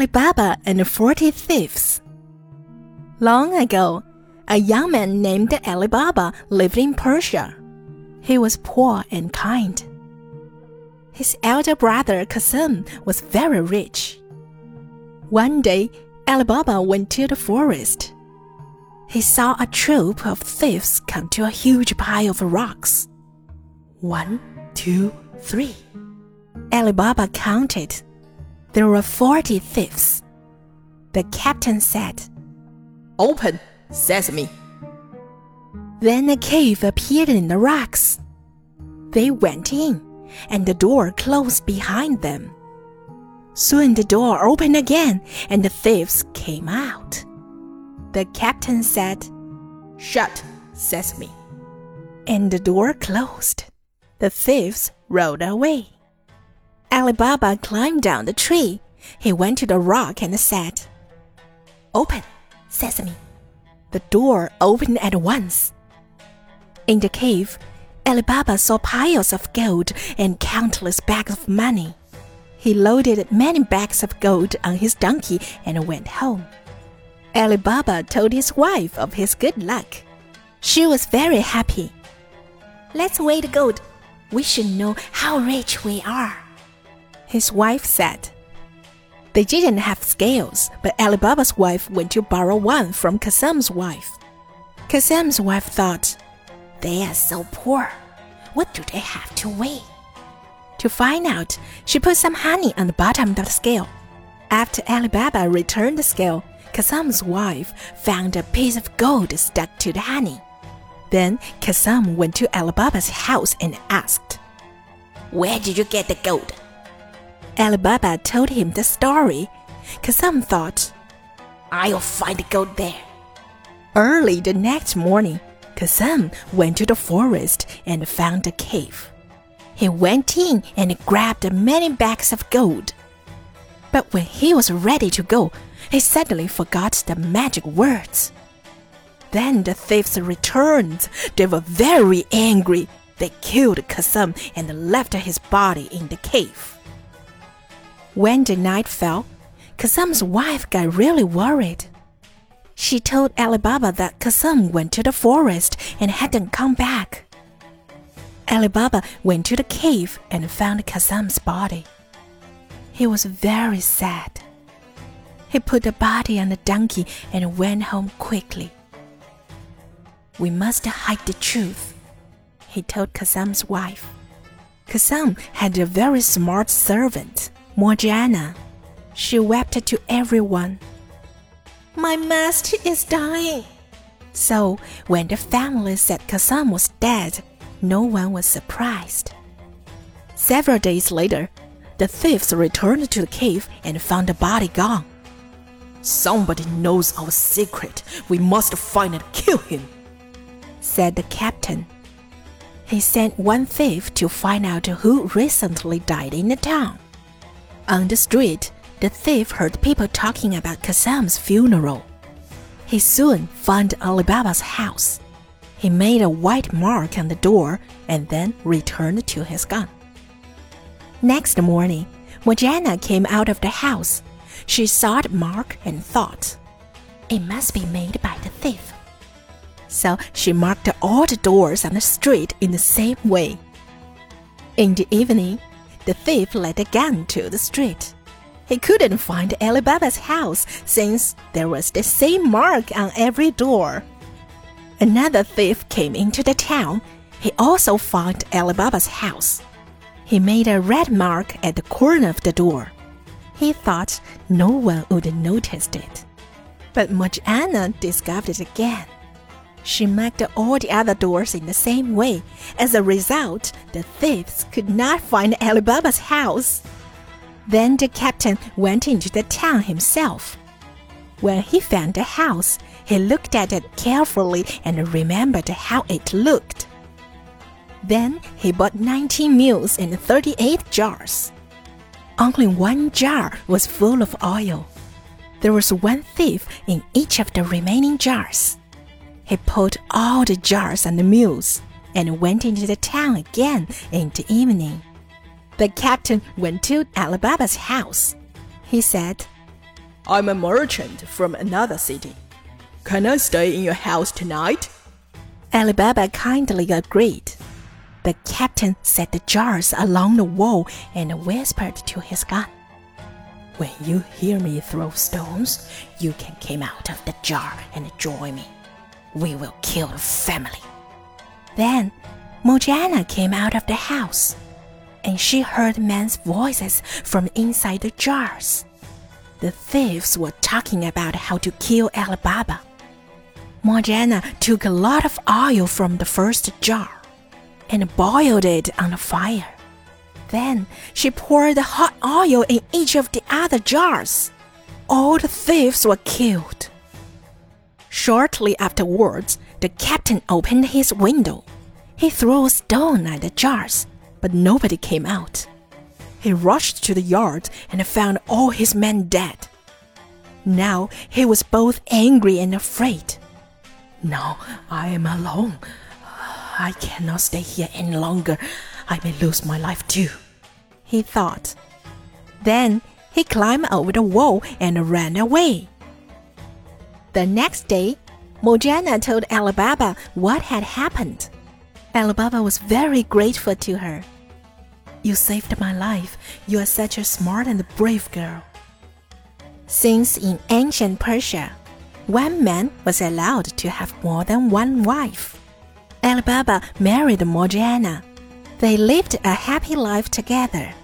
Ali Baba and the Forty Thieves. Long ago, a young man named Ali Baba lived in Persia. He was poor and kind. His elder brother Qasim was very rich. One day, Ali Baba went to the forest. He saw a troop of thieves come to a huge pile of rocks. One, two, three. Ali Baba counted. There were forty thieves. The captain said, Open, sesame. Then a cave appeared in the rocks. They went in, and the door closed behind them. Soon the door opened again, and the thieves came out. The captain said, Shut, sesame. And the door closed. The thieves rode away. Ali Baba climbed down the tree. He went to the rock and said, Open, sesame. The door opened at once. In the cave, Ali Baba saw piles of gold and countless bags of money. He loaded many bags of gold on his donkey and went home. Ali Baba told his wife of his good luck. She was very happy. Let's weigh the gold. We should know how rich we are. His wife said. They didn't have scales, but Ali Baba's wife went to borrow one from Qasim's wife. Qasim's wife thought, They are so poor. What do they have to weigh? To find out, she put some honey on the bottom of the scale. After Ali Baba returned the scale, Qasim's wife found a piece of gold stuck to the honey. Then Qasim went to Ali Baba's house and asked, Where did you get the gold? Ali Baba told him the story. Qasim thought, I'll find the gold there. Early the next morning, Qasim went to the forest and found a cave. He went in and grabbed many bags of gold. But when he was ready to go, he suddenly forgot the magic words. Then the thieves returned. They were very angry. They killed Qasim and left his body in the cave. When the night fell, Qasim's wife got really worried. She told Ali Baba that Qasim went to the forest and hadn't come back. Ali Baba went to the cave and found Qasim's body. He was very sad. He put the body on the donkey and went home quickly. We must hide the truth, he told Qasim's wife. Qasim had a very smart servant, Morgiana. She wept to everyone. My master is dying. So, when the family said Qasim was dead, no one was surprised. Several days later, the thieves returned to the cave and found the body gone. Somebody knows our secret. We must find and kill him, said the captain. He sent one thief to find out who recently died in the town. On the street, the thief heard people talking about Qasim's funeral. He soon found Alibaba's house. He made a white mark on the door and then returned to his gun. Next morning, Morgiana came out of the house. She saw the mark and thought, it must be made by the thief. So she marked all the doors on the street in the same way. In the evening, the thief led a gun to the street. He couldn't find Ali Baba's house since there was the same mark on every door. Another thief came into the town. He also found Ali Baba's house. He made a red mark at the corner of the door. He thought no one would notice it. But Morgiana discovered it again. She marked all the other doors in the same way. As a result, the thieves could not find Ali Baba's house. Then the captain went into the town himself. When he found the house, he looked at it carefully and remembered how it looked. Then he bought 19 mules and 38 jars. Only one jar was full of oil. There was one thief in each of the remaining jars. He put all the jars on the mules and went into the town again in the evening. The captain went to Ali Baba's house. He said, I'm a merchant from another city. Can I stay in your house tonight? Ali Baba kindly agreed. The captain set the jars along the wall and whispered to his gun. When you hear me throw stones, you can come out of the jar and join me. We will kill the family. Then Morgiana came out of the house, and she heard men's voices from inside the jars. The thieves were talking about how to kill Ali Baba. Morgiana took a lot of oil from the first jar and boiled it on the fire. Then she poured the hot oil in each of the other jars. All the thieves were killed. Shortly afterwards, the captain opened his window. He threw a stone at the jars, but nobody came out. He rushed to the yard and found all his men dead. Now he was both angry and afraid. Now I am alone. I cannot stay here any longer. I may lose my life too, he thought. Then he climbed over the wall and ran away. The next day, Morgiana told Alibaba what had happened. Alibaba was very grateful to her. You saved my life. You are such a smart and brave girl. Since in ancient Persia, one man was allowed to have more than one wife. Alibaba married Morgiana. They lived a happy life together.